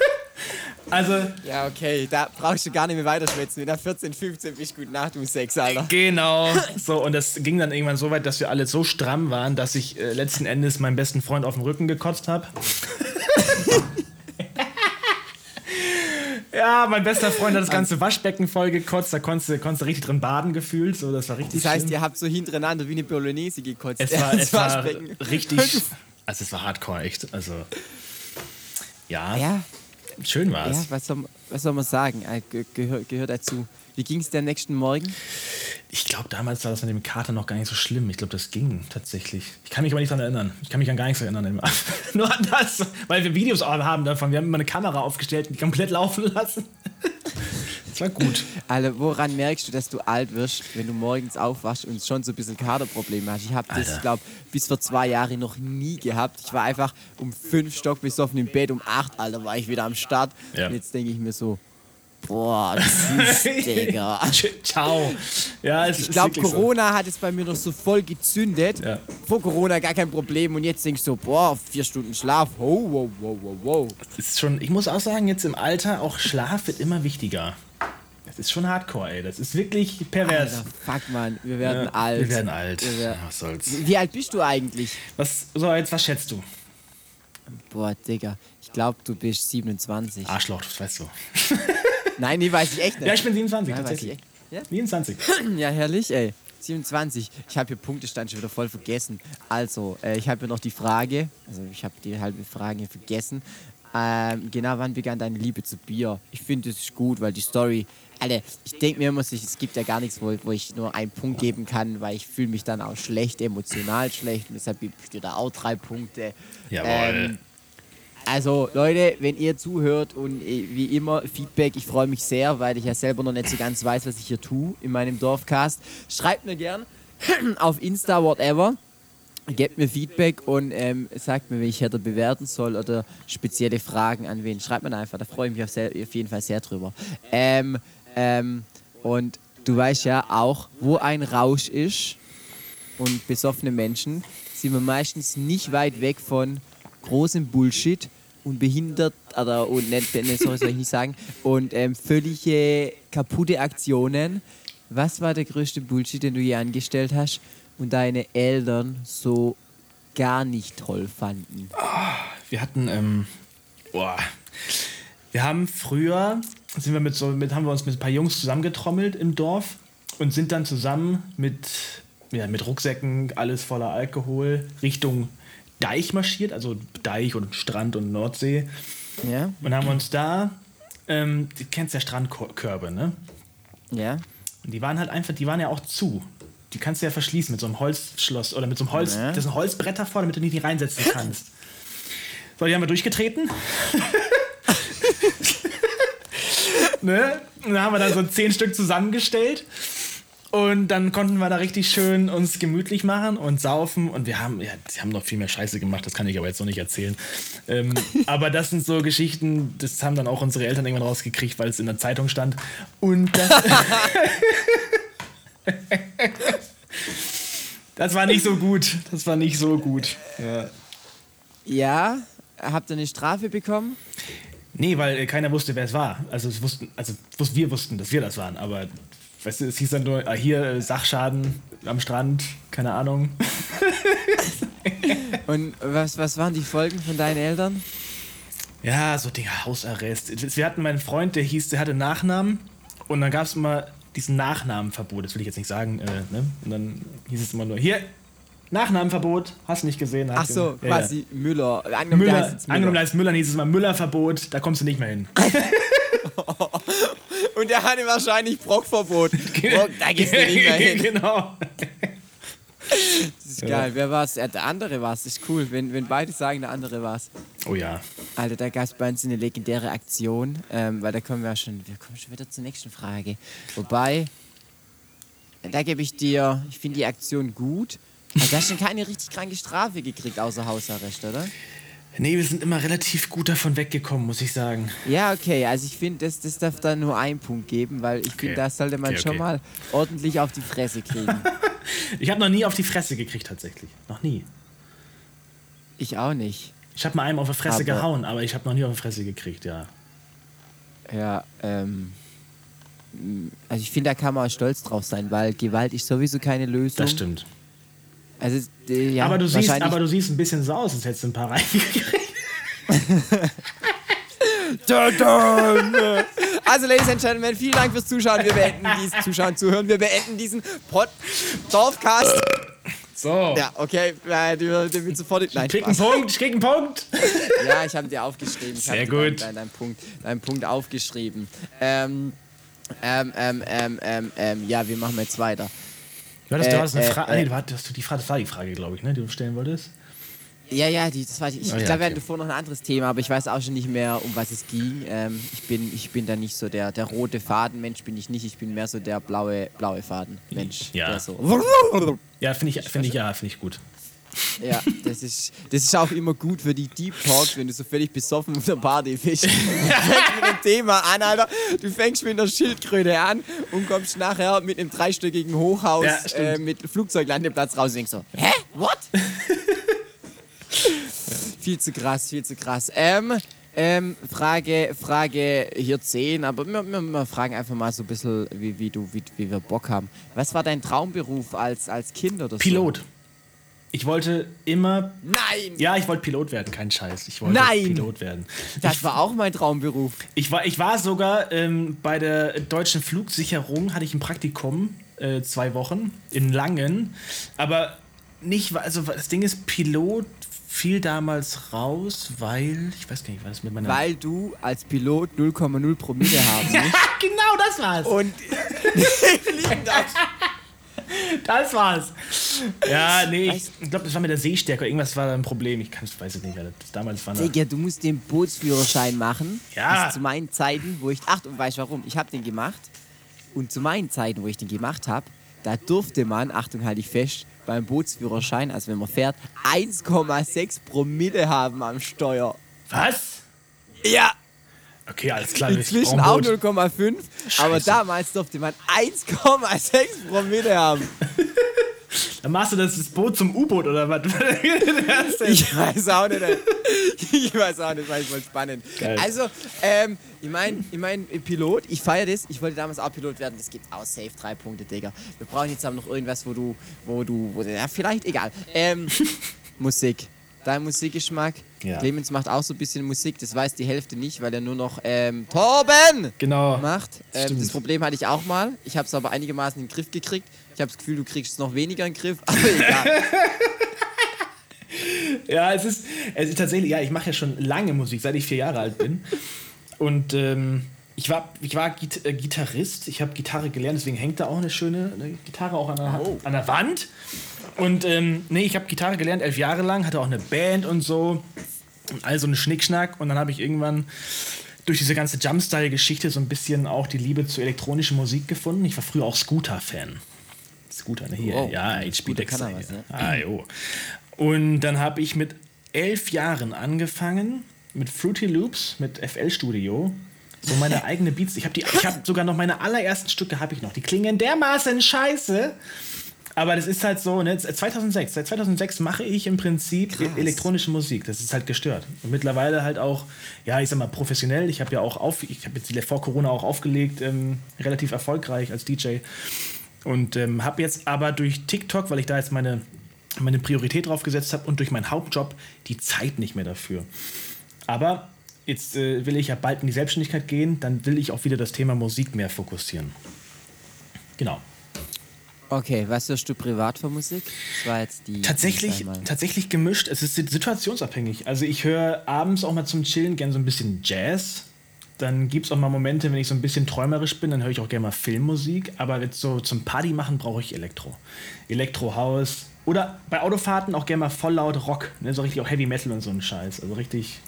also. Ja, okay, da brauchst du gar nicht mehr weiterschwätzen. In der 14, 15 bist gut nach, du Sex, Alter. Genau. So, und das ging dann irgendwann so weit, dass wir alle so stramm waren, dass ich äh, letzten Endes meinen besten Freund auf den Rücken gekotzt habe. Ja, mein bester Freund hat das ganze Waschbecken voll gekotzt. Da konntest du, konntest du richtig drin baden gefühlt. So, das war richtig Das heißt, schlimm. ihr habt so hintereinander wie eine Bolognese gekotzt. Es war, es war richtig. Also, es war hardcore, echt. Also, ja. Ja. Schön war es. Ja, was soll, was soll man sagen? Äh, gehört gehör dazu. Wie ging es dir am nächsten Morgen? Ich glaube, damals war das mit dem Kater noch gar nicht so schlimm. Ich glaube, das ging tatsächlich. Ich kann mich aber nicht daran erinnern. Ich kann mich an gar nichts erinnern. Nur an das, weil wir Videos haben davon. Wir haben immer eine Kamera aufgestellt und die komplett laufen lassen. das war gut. Also, woran merkst du, dass du alt wirst, wenn du morgens aufwachst und schon so ein bisschen Kaderprobleme hast? Ich habe das, glaube bis vor zwei Jahren noch nie gehabt. Ich war einfach um fünf Stock besoffen im Bett, um acht, Alter, war ich wieder am Start. Ja. Und jetzt denke ich mir so, Boah, das ist, Digga. Ciao. Ja, es ich glaube, Corona so. hat es bei mir noch so voll gezündet. Ja. Vor Corona gar kein Problem. Und jetzt denkst du boah, vier Stunden Schlaf. Wow, wow, wow, wow. Das ist schon, ich muss auch sagen, jetzt im Alter, auch Schlaf wird immer wichtiger. Das ist schon hardcore, ey. Das ist wirklich pervers. Alter, fuck, man. Wir werden ja, alt. Wir werden alt. Wir werden, ja, was soll's. Wie alt bist du eigentlich? Was, so, jetzt, was schätzt du? Boah, Digga. Ich glaube, du bist 27. Arschloch, das weißt du. Nein, nee, weiß ich echt nicht. Ja, ich bin 27 Nein, tatsächlich. Ja? 27. ja, herrlich, ey. 27. Ich habe hier Punktestand schon wieder voll vergessen. Also, äh, ich habe hier noch die Frage, also ich habe die halbe Frage vergessen. Ähm, genau, wann begann deine Liebe zu Bier? Ich finde, das ist gut, weil die Story, Alter, ich denke mir immer, es gibt ja gar nichts, wo, wo ich nur einen Punkt geben kann, weil ich fühle mich dann auch schlecht, emotional schlecht und deshalb gebe ich dir da auch drei Punkte. Jawohl. Ähm, also Leute, wenn ihr zuhört und äh, wie immer Feedback, ich freue mich sehr, weil ich ja selber noch nicht so ganz weiß, was ich hier tue in meinem Dorfcast. Schreibt mir gern auf Insta, whatever. Gebt mir Feedback und ähm, sagt mir, wie ich hätte bewerten soll oder spezielle Fragen an wen. Schreibt mir einfach, da freue ich mich auf, sehr, auf jeden Fall sehr drüber. Ähm, ähm, und du weißt ja auch, wo ein Rausch ist und besoffene Menschen sind wir meistens nicht weit weg von großem Bullshit und behindert, oder und nicht, sorry, soll ich nicht sagen, und ähm, völlige kaputte Aktionen. Was war der größte Bullshit, den du je angestellt hast und deine Eltern so gar nicht toll fanden? wir hatten, ähm, boah, wir haben früher sind wir mit so, mit, haben wir uns mit ein paar Jungs zusammengetrommelt im Dorf und sind dann zusammen mit, ja, mit Rucksäcken, alles voller Alkohol, Richtung Deich marschiert, also Deich und Strand und Nordsee. Ja. Und haben uns da, ähm, du kennst ja Strandkörbe, ne? Ja. Und die waren halt einfach, die waren ja auch zu. Die kannst du ja verschließen mit so einem Holzschloss oder mit so einem Holz, Ja. das ist ein Holzbrett davor, damit du nicht reinsetzen kannst. So, die haben wir durchgetreten. ne? Und dann haben wir dann so zehn Stück zusammengestellt. Und dann konnten wir da richtig schön uns gemütlich machen und saufen. Und wir haben, ja, die haben noch viel mehr Scheiße gemacht, das kann ich aber jetzt noch nicht erzählen. Ähm, aber das sind so Geschichten, das haben dann auch unsere Eltern irgendwann rausgekriegt, weil es in der Zeitung stand. Und das, das war nicht so gut. Das war nicht so gut. Ja. Ja. Habt ihr eine Strafe bekommen? Nee, weil äh, keiner wusste, wer es war. Also, es wussten, also wir wussten, dass wir das waren, aber weißt du, es hieß dann nur, ah, hier äh, Sachschaden am Strand, keine Ahnung. Und was, was waren die Folgen von deinen Eltern? Ja, so Dinger, Hausarrest. Wir hatten meinen Freund, der hieß, der hatte Nachnamen und dann gab es immer diesen Nachnamenverbot, das will ich jetzt nicht sagen, äh, ne? Und dann hieß es immer nur, hier, Nachnamenverbot, hast du nicht gesehen? Ach so, du- ja, ja. quasi Müller. Angenommen, heißt Müller, Müller. angenommen, da ist Müller, hieß es mal Müllerverbot, da kommst du nicht mehr hin. Und der hatte wahrscheinlich Brockverbot. Brock, da gehst du nicht mehr hin. genau. Das ist geil. Wer war's? Ja, der andere war's. Das ist cool, wenn, wenn beide sagen, der andere war's. Oh ja. Alter, da gab es bei uns eine legendäre Aktion, ähm, weil da kommen wir ja schon, wir kommen schon wieder zur nächsten Frage. Wobei, da gebe ich dir, ich finde die Aktion gut. Also, du hast schon keine richtig kranke Strafe gekriegt, außer Hausarrest, oder? Nee, wir sind immer relativ gut davon weggekommen, muss ich sagen. Ja, okay, also ich finde, das, das darf dann nur einen Punkt geben, weil ich finde, da sollte man Okay, schon okay. mal ordentlich auf die Fresse kriegen. Ich habe noch nie auf die Fresse gekriegt, tatsächlich. Noch nie. ich auch nicht. Ich habe mal einem auf die Fresse Aber- gehauen, aber ich habe noch nie auf die Fresse gekriegt, ja. Ja, ähm. Also ich finde, da kann man auch stolz drauf sein, weil Gewalt ist sowieso keine Lösung. Das stimmt. Also, äh, ja, aber, du siehst, aber du siehst ein bisschen so aus, als hättest du ein paar reingekriegt. Also, Ladies and Gentlemen, vielen Dank fürs Zuschauen. Wir beenden diesen Zuschauen, Zuhören. Wir beenden diesen Pod Dorfcast. So. Ja, okay, du, du willst sofort. Nein, Ich krieg einen. Punkt, ich krieg einen Punkt. Ja, ich habe dir aufgeschrieben. Ich Sehr gut. Deinen, deinen, Punkt, deinen Punkt aufgeschrieben. Ähm, ähm, ähm, ähm, ähm, ähm, ja, wie machen wir jetzt weiter? Du hattest, Äh, du hattest eine äh, Frage. äh. nee, du hattest die Frage, das war die Frage, glaube ich, ne, die du stellen wolltest. Ja, ja, die, das war, ich, ich Ah, ja, glaube, wir okay. hatten vorher noch ein anderes Thema, aber ich weiß auch schon nicht mehr, um was es ging. Ähm, ich, bin, ich bin da nicht so der, der rote Faden-Mensch, bin ich nicht. Ich bin mehr so der blaue, blaue Faden-Mensch. Ja. So. Ja, finde ich, finde ich, ja, finde ich gut. Ja, das ist, das ist auch immer gut für die Deep Talks, wenn du so völlig besoffen auf der Party bist. Du fängst mit dem Thema an, Alter. Du fängst mit einer Schildkröte an und kommst nachher mit einem dreistöckigen Hochhaus Ja, äh, mit Flugzeuglandeplatz raus und denkst so, hä? What? viel zu krass, viel zu krass. Ähm, ähm, Frage, Frage hier 10, aber wir, wir, wir fragen einfach mal so ein bisschen, wie, wie, du, wie, wie wir Bock haben. Was war dein Traumberuf als, als Kind oder so? Pilot. Ich wollte immer. Nein! Ja, ich wollte Pilot werden, kein Scheiß. Ich wollte Nein! Pilot werden. Das war auch mein Traumberuf. Ich war, ich war sogar ähm, bei der deutschen Flugsicherung, hatte ich ein Praktikum, äh, zwei Wochen, in Langen. Aber nicht, also das Ding ist, Pilot fiel damals raus, weil, ich weiß gar nicht, was das mit meiner... Weil du als Pilot 0,0 Promille haben musst. genau das war's. Und fliegen darfst. Das war's. Ja, nee, ich, ich glaube, das war mit der Sehstärke. Irgendwas war da ein Problem. Ich kann, weiß es nicht. Alter. Das damals war Digga, du musst den Bootsführerschein machen. Ja. Das zu meinen Zeiten, wo ich. Ach, und weißt du warum? Ich habe den gemacht. Und zu meinen Zeiten, wo ich den gemacht habe, da durfte man, Achtung, halte ich fest, beim Bootsführerschein, also wenn man fährt, 1,6 Promille haben am Steuer. Was? Ja, Okay, alles klar. inzwischen ich auch ein Boot. 0,5. Aber damals durfte man 1,6 Promille haben. Dann machst du das, das Boot zum U-Boot oder was? Ich weiß auch nicht. Ich weiß auch nicht, war voll spannend. Geil. Also, ähm, ich meine, ich mein, Pilot, ich feiere das. Ich wollte damals auch Pilot werden. Das gibt auch safe drei Punkte, Digga. Wir brauchen jetzt aber noch irgendwas, wo du, wo du, wo, ja, vielleicht, egal. Ähm, Musik. Dein Musikgeschmack. Ja. Clemens macht auch so ein bisschen Musik, das weiß die Hälfte nicht, weil er nur noch ähm, Torben Genau. macht. Ähm, das Problem hatte ich auch mal. Ich habe es aber einigermaßen in den Griff gekriegt. Ich habe das Gefühl, du kriegst es noch weniger in den Griff, aber egal. Ja, es ist, es ist tatsächlich, ja, ich mache ja schon lange Musik, seit ich vier Jahre alt bin. Und ähm, ich war, ich war Git äh, Gitarrist, ich habe Gitarre gelernt, deswegen hängt da auch eine schöne eine Gitarre auch an der, Oh. an der Wand. Und ähm, nee, ich habe Gitarre gelernt, elf Jahre lang, hatte auch eine Band und so. Und all so einen Schnickschnack. Und dann habe ich irgendwann durch diese ganze Jumpstyle-Geschichte so ein bisschen auch die Liebe zur elektronischen Musik gefunden. Ich war früher auch Scooter-Fan. Scooter, ne? Hier, Wow. ja, HP Dexter. er was, ne? Ah, jo. Und dann habe ich mit elf Jahren angefangen mit Fruity Loops, mit FL Studio. So meine eigene Beats. Ich habe die, ich habe sogar noch meine allerersten Stücke habe ich noch. Die klingen dermaßen scheiße. Aber das ist halt so, ne, 2006, seit 2006 mache ich im Prinzip e- elektronische Musik. Das ist halt gestört. Und mittlerweile halt auch, ja, ich sag mal, professionell. Ich habe ja auch auf, ich habe jetzt vor Corona auch aufgelegt, ähm, relativ erfolgreich als DJ. Und ähm, habe jetzt aber durch TikTok, weil ich da jetzt meine, meine Priorität drauf gesetzt habe und durch meinen Hauptjob die Zeit nicht mehr dafür. Aber jetzt äh, will ich ja bald in die Selbstständigkeit gehen, dann will ich auch wieder das Thema Musik mehr fokussieren. Genau. Okay, was hörst du privat für Musik? Das war jetzt die. Tatsächlich, tatsächlich gemischt. Es ist situationsabhängig. Also ich höre abends auch mal zum Chillen gerne so ein bisschen Jazz. Dann gibt es auch mal Momente, wenn ich so ein bisschen träumerisch bin, dann höre ich auch gerne mal Filmmusik. Aber jetzt so zum Party machen brauche ich Elektro. Elektro House. Oder bei Autofahrten auch gerne mal voll laut Rock. Ne? So richtig auch Heavy Metal und so ein Scheiß. Also richtig.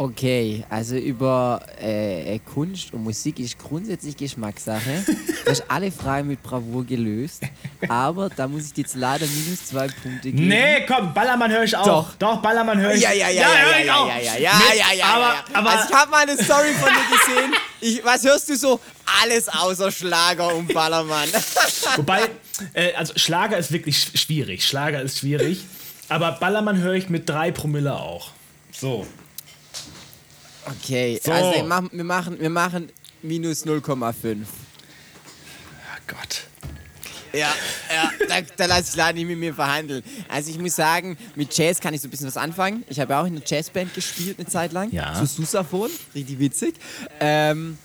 Okay, also über äh, äh, Kunst und Musik ist grundsätzlich Geschmackssache. Du hast alle Fragen mit Bravour gelöst. Aber da muss ich dir jetzt leider minus zwei Punkte geben. Nee, komm, Ballermann höre ich auch. Doch. Doch, Ballermann höre ich. Ja, ja, ja, ja, ja, ja, auch. ja, ja, ja, ja, ja, aber, ja, ja. aber Also ich habe mal eine Story von dir gesehen. Ich, was hörst du so? Alles außer Schlager und Ballermann. Wobei, äh, also Schlager ist wirklich sch- schwierig. Schlager ist schwierig. Aber Ballermann höre ich mit drei Promille auch. So. Okay, So. also wir machen, wir machen, minus 0,5. Ach Gott. Ja, ja, da, da lasse ich leider nicht mit mir verhandeln. Also ich muss sagen, mit Jazz kann ich so ein bisschen was anfangen. Ich habe ja auch in einer Jazzband gespielt eine Zeit lang. Ja. Zu Susaphon, richtig witzig. Ähm,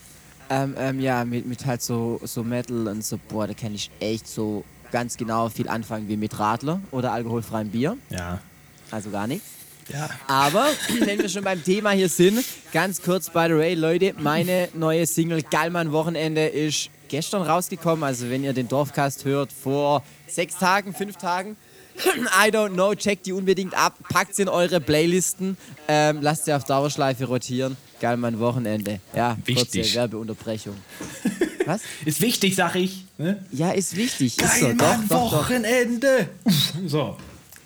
ähm, ähm, ja, mit, mit halt so, so Metal und so, boah, da kann ich echt so ganz genau viel anfangen wie mit Radler oder alkoholfreiem Bier. Ja. Also gar nichts. Ja. Aber wenn wir schon beim Thema hier sind, ganz kurz by the way, Leute, meine neue Single Gallmann Wochenende ist gestern rausgekommen. Also wenn ihr den Dorfcast hört, vor sechs Tagen, fünf Tagen. I don't know, checkt die unbedingt ab, packt sie in eure Playlisten, ähm, lasst sie auf Dauerschleife rotieren. Gallmann Wochenende. Ja, kurze Wichtig. Werbeunterbrechung. Was? Ist wichtig, sag ich. Ne? Ja, ist wichtig. Ist so. Geil, Doch, Mann, doch, doch. Wochenende. Uff, So.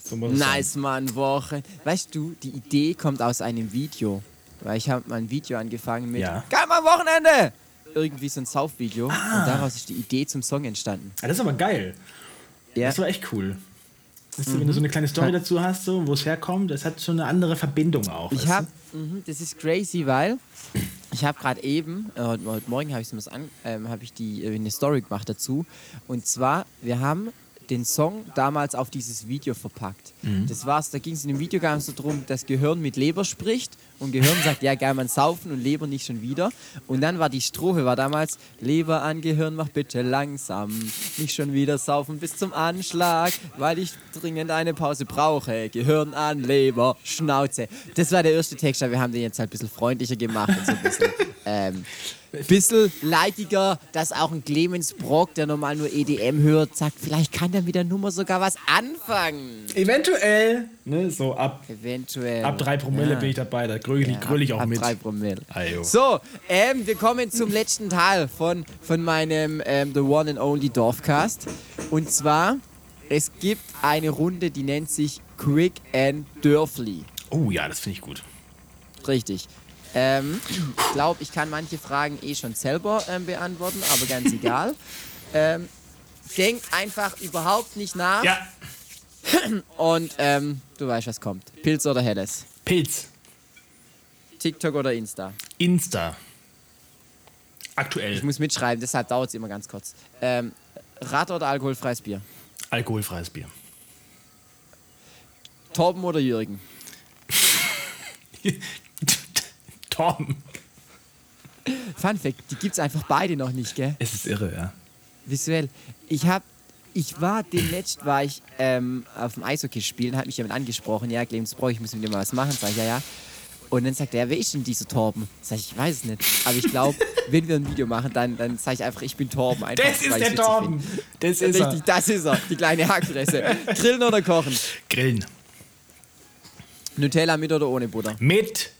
So Nice, Mann, Woche. Weißt du, die Idee kommt aus einem Video. Weil ich habe mal ein Video angefangen mit Ja. Geil, Mann, Wochenende! Irgendwie so ein Saufvideo. Und daraus ist die Idee zum Song entstanden. Ah, das ist aber geil. Ja. Das war echt cool. Weißt du, wenn du so eine kleine Story dazu hast, so, wo es herkommt, das hat schon eine andere Verbindung auch. Ich habe, mhm, das ist crazy, weil ich habe gerade eben, äh, heute, heute Morgen habe ich ähm, habe ich die äh, eine Story gemacht dazu. Und zwar, wir haben den Song damals auf dieses Video verpackt. Mhm. Das war's. Da ging es in dem Video ganz so drum, dass Gehirn mit Leber spricht und Gehirn sagt, ja geil, man saufen und Leber nicht schon wieder. Und dann war die Strophe war damals Leber an Gehirn, mach bitte langsam, nicht schon wieder saufen bis zum Anschlag, weil ich dringend eine Pause brauche. Gehirn an Leber, Schnauze. Das war der erste Text, aber wir haben den jetzt halt ein bisschen freundlicher gemacht und so ein bisschen ähm, bisschen leidiger, dass auch ein Clemens Brock, der normal nur EDM hört, sagt, vielleicht kann der mit der Nummer sogar was anfangen. Eventuell, ne, so ab, Eventuell. ab drei Promille Ja. bin ich dabei, da gröl, Ja, gröl ich auch ab mit. drei Promille. So, ähm, wir kommen zum letzten Teil von, von meinem ähm, The One and Only Dorfcast. Und zwar, es gibt eine Runde, die nennt sich Quick and Dörfli. Oh ja, das finde ich gut. Richtig. Ähm, ich glaube, ich kann manche Fragen eh schon selber ähm, beantworten, aber ganz egal. Ähm, denkt einfach überhaupt nicht nach Ja, und ähm, du weißt, was kommt. Pilz oder Helles? Pilz. TikTok oder Insta? Insta. Ich Aktuell. muss mitschreiben, deshalb dauert es immer ganz kurz. Ähm, Rad oder alkoholfreies Bier? Alkoholfreies Bier. Torben oder Jürgen? Torben. Fun Fact, die gibt's einfach beide noch nicht, gell? Es ist irre, ja. Visuell. Ich hab, ich war demnächst war ich ähm, auf dem Eishockey spielen, hat mich jemand angesprochen, ja, Clemens Bräuch, ich muss mit dir mal was machen, sag ich, ja, ja. Und dann sagt er, wer ist denn dieser Torben? Sag ich, ich weiß es nicht. Aber ich glaube, wenn wir ein Video machen, dann, dann sage ich einfach, ich bin Torben. Einfach, Das ist der Torben. find. Das ist Richtig, das ist er, die kleine Hackfresse. Grillen oder kochen? er. Grillen. Nutella mit oder ohne Butter? Mit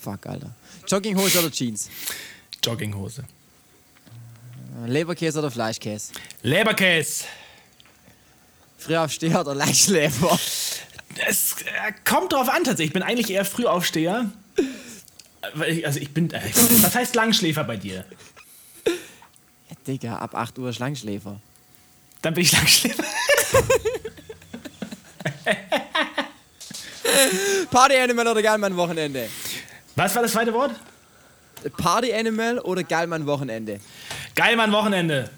Fuck, Alter. Jogginghose oder Jeans? Jogginghose. Leberkäse oder Fleischkäse? Leberkäse. Frühaufsteher oder Leichtschläfer? Es äh, kommt drauf an tatsächlich. Ich bin eigentlich eher Frühaufsteher. Also ich bin. Äh, was heißt Langschläfer bei dir? Ja, Digga, ab 8 Uhr Schlangenschläfer. Dann bin ich Langschläfer. Party Animal oder Geilmann Wochenende? Was war das zweite Wort? Party Animal oder Geilmann Wochenende? Geil, Mann, Wochenende.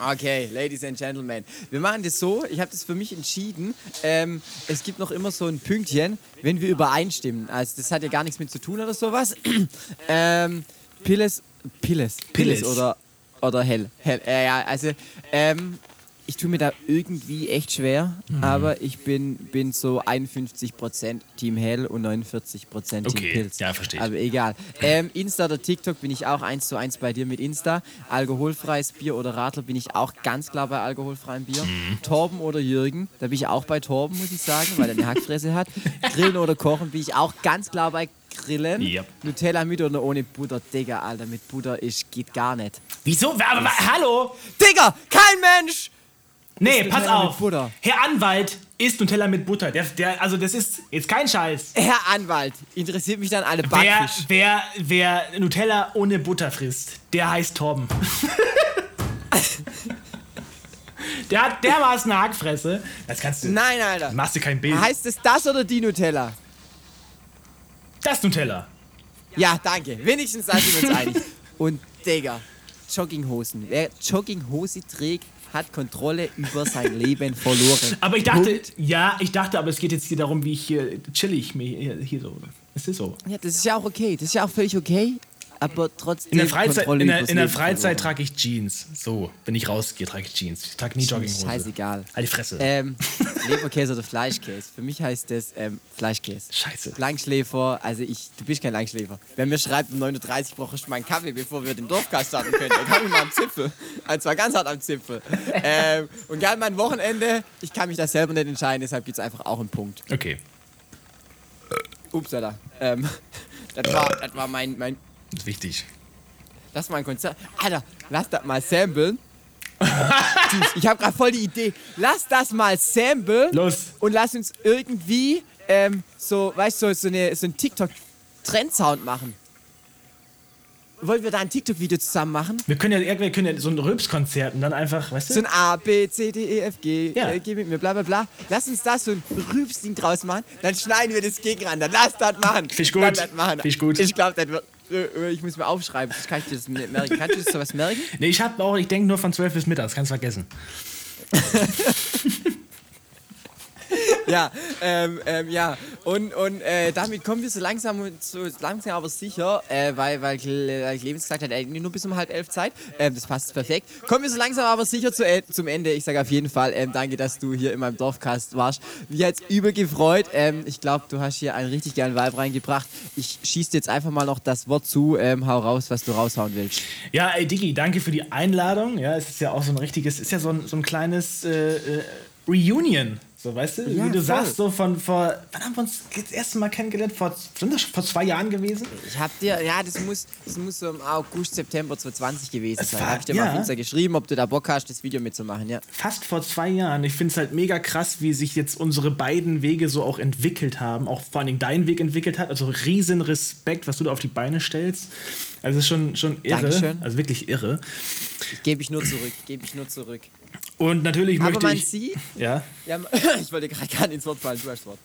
Okay, Ladies and Gentlemen. Wir machen das so, ich habe das für mich entschieden. Ähm, es gibt noch immer so ein Pünktchen, wenn wir übereinstimmen. Also das hat ja gar nichts mit zu tun oder sowas. ähm, Pilles, Pilles, Pilles Pilles. oder, oder Hell. Hell. Äh, ja, also ähm, ich tue mir da irgendwie echt schwer, Mhm. aber ich bin, bin so 51% Team Hell und 49% Team Okay, Pilz. ja, verstehe ich. Aber egal. Ähm, Insta oder TikTok bin ich auch 1 zu 1 bei dir mit Insta. Alkoholfreies Bier oder Radler bin ich auch ganz klar bei alkoholfreiem Bier. Mhm. Torben oder Jürgen, da bin ich auch bei Torben, muss ich sagen, weil er eine Hackfresse hat. Grillen oder Kochen bin ich auch ganz klar bei Grillen. Yep. Nutella mit oder ohne Butter. Digga, Alter, mit Butter ist, geht gar nicht. Wieso? Aber, aber, hallo? Digga, kein Mensch! Nee, Ist pass Nutella mit auf. Butter. Herr Anwalt isst Nutella mit Butter. Der, der, also das ist jetzt kein Scheiß. Herr Anwalt, interessiert mich dann alle Wer, Backfisch. wer, wer Nutella ohne Butter frisst, der heißt Torben. der hat dermaßen eine Hackfresse. Das kannst du. Nein, Alter. Machst du kein Bild. Heißt es das oder die Nutella? Das Nutella. Ja, danke. Wenigstens da sind wir uns einig. Und Digga, Jogginghosen. Wer Jogginghose trägt, hat Kontrolle über sein Leben verloren. Aber ich dachte, Punkt. ja, ich dachte, aber es geht jetzt hier darum, wie ich hier chillig mir hier, hier so. Es ist so. Ja, das ist ja auch okay. Das ist ja auch völlig okay. Aber trotzdem. In der Freizeit, Kontrolle in der, in der Freizeit trage ich Jeans. So, wenn ich rausgehe, trage ich Jeans. Ich trage nie Jogginghose. Scheißegal. Halt die Fresse. Ähm, Leberkäse oder Fleischkäse? Für mich heißt das ähm, Fleischkäse. Scheiße. Langschläfer, also ich, du bist kein Langschläfer. Wer mir schreibt, um 9.30 Uhr brauche ich meinen Kaffee, bevor wir den Dorfcast starten können, dann kann ich mal am Zipfel. Und zwar ganz hart am Zipfel. Ähm, und geil, mein Wochenende, ich kann mich da selber nicht entscheiden, deshalb gibt es einfach auch einen Punkt. Okay. Ups, Alter. Ähm, das war, das war mein, mein, Das ist wichtig. das war mein Konzert. Alter, lass das mal samplen. ich habe gerade voll die Idee. Lass das mal samplen. Los. und lass uns irgendwie ähm, so, weißt du, so, so, eine, so einen TikTok-Trend-Sound machen. Wollen wir da ein TikTok-Video zusammen machen? Wir können ja, wir können ja so ein Rülpskonzert und dann einfach, weißt du? So ein A, B, C, D, E, F, G, Ja. äh, G mit mir, bla bla bla. Lass uns da so ein Rübsding draus machen, dann schneiden wir das gegeneinander. Lass das machen. Find ich gut. Lass das machen. Find ich gut. Ich glaube, das wird. Äh, Ich muss mir aufschreiben, sonst kann ich dir das merken. Kannst du das sowas merken? nee, ich hab auch, ich denke nur von 12 bis mittags, kannst vergessen. Ja, ähm, ähm, ja. Und, und äh, damit kommen wir so langsam, so langsam aber sicher, äh, weil, weil, Cle- weil Clemens gesagt hat, ey, nur bis um halb elf Zeit. Ähm, das passt perfekt. Kommen wir so langsam aber sicher zu, äh, zum Ende. Ich sage auf jeden Fall ähm, danke, dass du hier in meinem Dorfcast warst. Mich hat's übel gefreut. Ähm, ich glaube, du hast hier einen richtig geilen Vibe reingebracht. Ich schieße jetzt einfach mal noch das Wort zu. Ähm, hau raus, was du raushauen willst. Ja, ey, Digi, danke für die Einladung. Ja, es ist ja auch so ein richtiges, es ist ja so ein, so ein kleines äh, äh, Reunion. So, weißt du? Ja, Wie du voll. sagst, so von vor, wann haben wir uns das erste Mal kennengelernt? Vor, sind das schon vor zwei Jahren gewesen? Ich hab dir, ja, das muss, das muss so im August, September 2020 gewesen Es sein. war- Hab ich dir mal ja. auf Insta geschrieben, ob du da Bock hast, das Video mitzumachen, ja. Fast vor zwei Jahren. Ich finde es halt mega krass, wie sich jetzt unsere beiden Wege so auch entwickelt haben. Auch vor allen Dingen dein Weg entwickelt hat. Also riesen Respekt, was du da auf die Beine stellst. Also schon, schon irre. Dankeschön. Also wirklich irre. Gebe ich nur zurück, gebe ich nur zurück. Und natürlich Aber möchte man ich. sieht, Ja. ja, ich wollte gerade gar nicht ins Wort fallen, du hast Wort.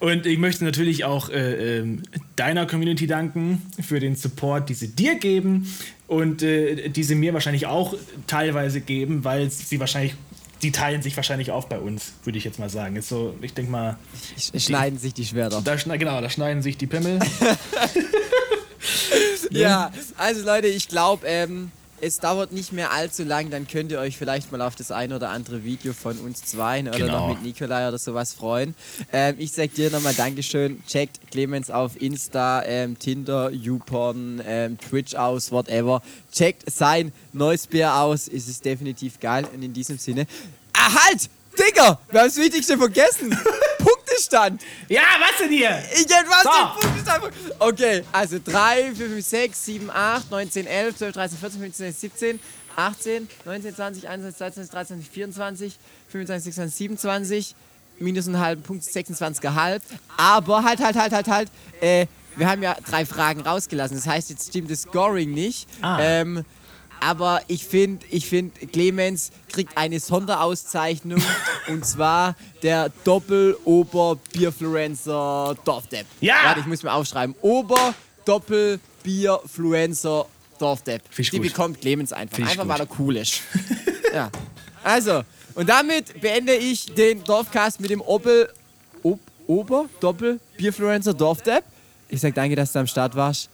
Und ich möchte natürlich auch äh, ähm, deiner Community danken für den Support, die sie dir geben und äh, die sie mir wahrscheinlich auch teilweise geben, weil sie wahrscheinlich die teilen sich wahrscheinlich auf bei uns, würde ich jetzt mal sagen. Ist so, ich denke mal. Sch schneiden sich die Schwerter. Da, genau, da schneiden sich die Pimmel. Ja, also Leute, ich glaube, ähm, es dauert nicht mehr allzu lang, dann könnt ihr euch vielleicht mal auf das ein oder andere Video von uns zweien oder Genau. noch mit Nikolai oder sowas freuen. Ähm, ich sag dir nochmal Dankeschön. Checkt Clemens auf Insta, ähm, Tinder, YouPorn, ähm, Twitch aus, whatever. Checkt sein neues Bier aus. Es ist definitiv geil. Und in diesem Sinne. Ah, halt! Digga! Wir haben das Wichtigste vergessen! Punktestand! ja, was denn hier? Ich hätte was So. den Punktestand. Okay, also 3, 4, 5, 6, 7, 8, 9, 10, 11, 12, 13, 14, 15, 16, 17, 18, 19, 20, 21, 22, 23, 24, 25, 26, 27, minus einen halben Punkt, 26,5. Aber halt, halt, halt, halt, halt. Äh, wir haben ja drei Fragen rausgelassen. Das heißt, jetzt stimmt das Scoring nicht. Ah. Ähm, aber ich finde, ich find, Clemens kriegt eine Sonderauszeichnung und zwar der Doppel-Ober-Bierfluencer Dorfdepp. Ja! Warte, ich muss mir aufschreiben. Ober-Doppel-Bier-Fluencer Dorfdepp. Find ich Die gut. bekommt Clemens einfach. Find ich Einfach weil gut. er cool ist. ja. Also, und damit beende ich den Dorfcast mit dem Opel, Ob, Ober, Doppel, Bierfluencer Dorfdepp. Ich sag danke, dass du am Start warst.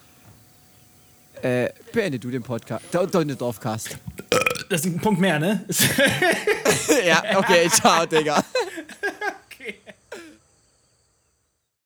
Äh, beende du den Podcast, der Dorfcast. Das ist ein Punkt mehr, ne? ja, okay, ciao, Digga.